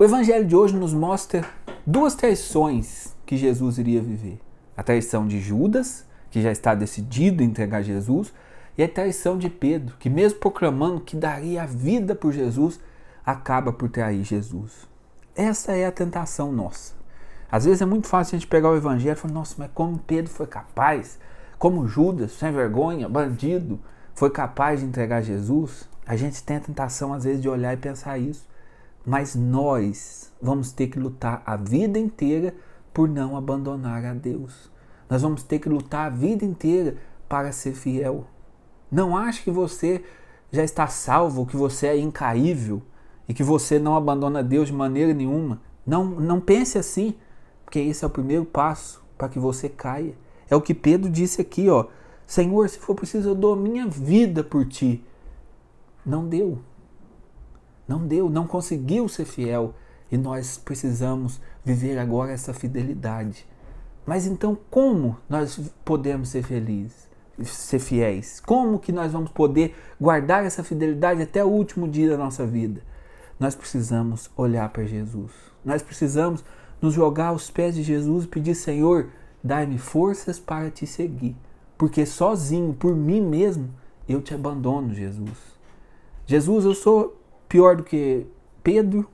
O evangelho de hoje nos mostra duas traições que Jesus iria viver: a traição de Judas, que já está decidido a entregar Jesus, e a traição de Pedro, que, mesmo proclamando que daria a vida por Jesus, acaba por trair Jesus. Essa é a tentação nossa. Às vezes é muito fácil a gente pegar o evangelho e falar: nossa, mas como Pedro foi capaz, como Judas, sem vergonha, bandido, foi capaz de entregar Jesus? A gente tem a tentação, às vezes, de olhar e pensar isso. Mas nós vamos ter que lutar a vida inteira por não abandonar a Deus. Nós vamos ter que lutar a vida inteira para ser fiel. Não ache que você já está salvo, que você é incaível e que você não abandona Deus de maneira nenhuma. Não, não pense assim, porque esse é o primeiro passo para que você caia. É o que Pedro disse aqui, ó. Senhor, se for preciso, eu dou minha vida por ti. Não deu. Não deu, não conseguiu ser fiel. E nós precisamos viver agora essa fidelidade. Mas então, como nós podemos ser felizes? ser fiéis? Como que nós vamos poder guardar essa fidelidade até o último dia da nossa vida? Nós precisamos olhar para Jesus. Nós precisamos nos jogar aos pés de Jesus e pedir, Senhor, dai-me forças para te seguir. Porque sozinho, por mim mesmo, eu te abandono, Jesus. Jesus, eu sou pior do que Pedro,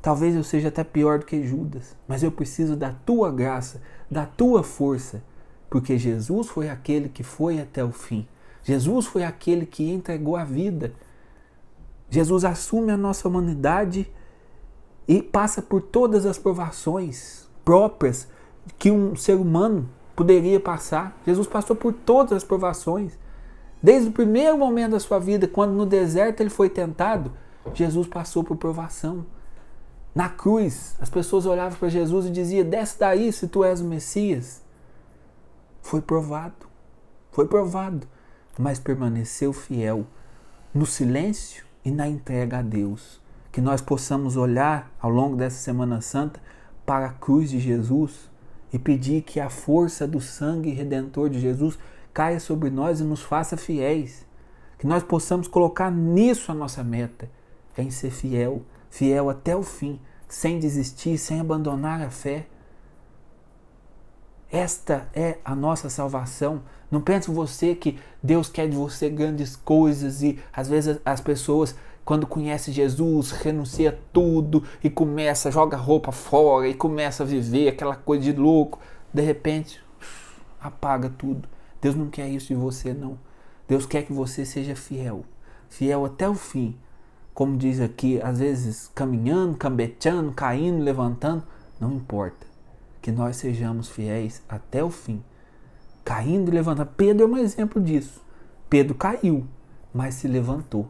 talvez eu seja até pior do que Judas, mas eu preciso da tua graça, da tua força porque Jesus foi aquele que foi até o fim. Jesus foi aquele que entregou a vida. Jesus assume a nossa humanidade e passa por todas as provações próprias que um ser humano poderia passar. Jesus passou por todas as provações. Desde o primeiro momento da sua vida, quando no deserto ele foi tentado, Jesus passou por provação. Na cruz, as pessoas olhavam para Jesus e diziam: Desce daí se tu és o Messias. Foi provado. Foi provado. Mas permaneceu fiel no silêncio e na entrega a Deus. Que nós possamos olhar ao longo dessa Semana Santa para a cruz de Jesus e pedir que a força do sangue redentor de Jesus caia sobre nós e nos faça fiéis. Que nós possamos colocar nisso a nossa meta, em ser fiel, fiel até o fim, sem desistir, sem abandonar a fé. Esta é a nossa salvação. Não pense você que Deus quer de você grandes coisas e às vezes as pessoas quando conhece Jesus, renuncia tudo e começa, joga roupa fora e começa a viver aquela coisa de louco, de repente apaga tudo. Deus não quer isso de você não. Deus quer que você seja fiel, fiel até o fim. Como diz aqui, às vezes caminhando, cambeteando, caindo, levantando, não importa que nós sejamos fiéis até o fim. Caindo e levantando. Pedro é um exemplo disso. Pedro caiu, mas se levantou.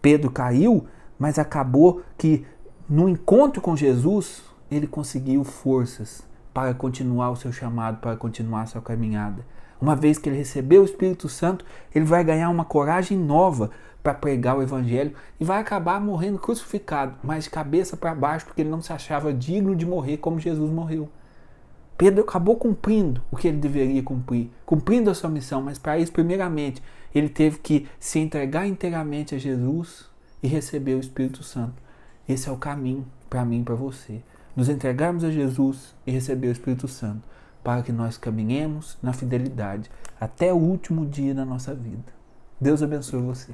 Pedro caiu, mas acabou que no encontro com Jesus, ele conseguiu forças para continuar o seu chamado, para continuar a sua caminhada. Uma vez que ele recebeu o Espírito Santo, ele vai ganhar uma coragem nova para pregar o Evangelho e vai acabar morrendo crucificado, mas de cabeça para baixo, porque ele não se achava digno de morrer como Jesus morreu. Pedro acabou cumprindo o que ele deveria cumprir, cumprindo a sua missão, mas para isso, primeiramente, ele teve que se entregar inteiramente a Jesus e receber o Espírito Santo. Esse é o caminho para mim e para você. Nos entregarmos a Jesus e receber o Espírito Santo, para que nós caminhemos na fidelidade até o último dia da nossa vida. Deus abençoe você.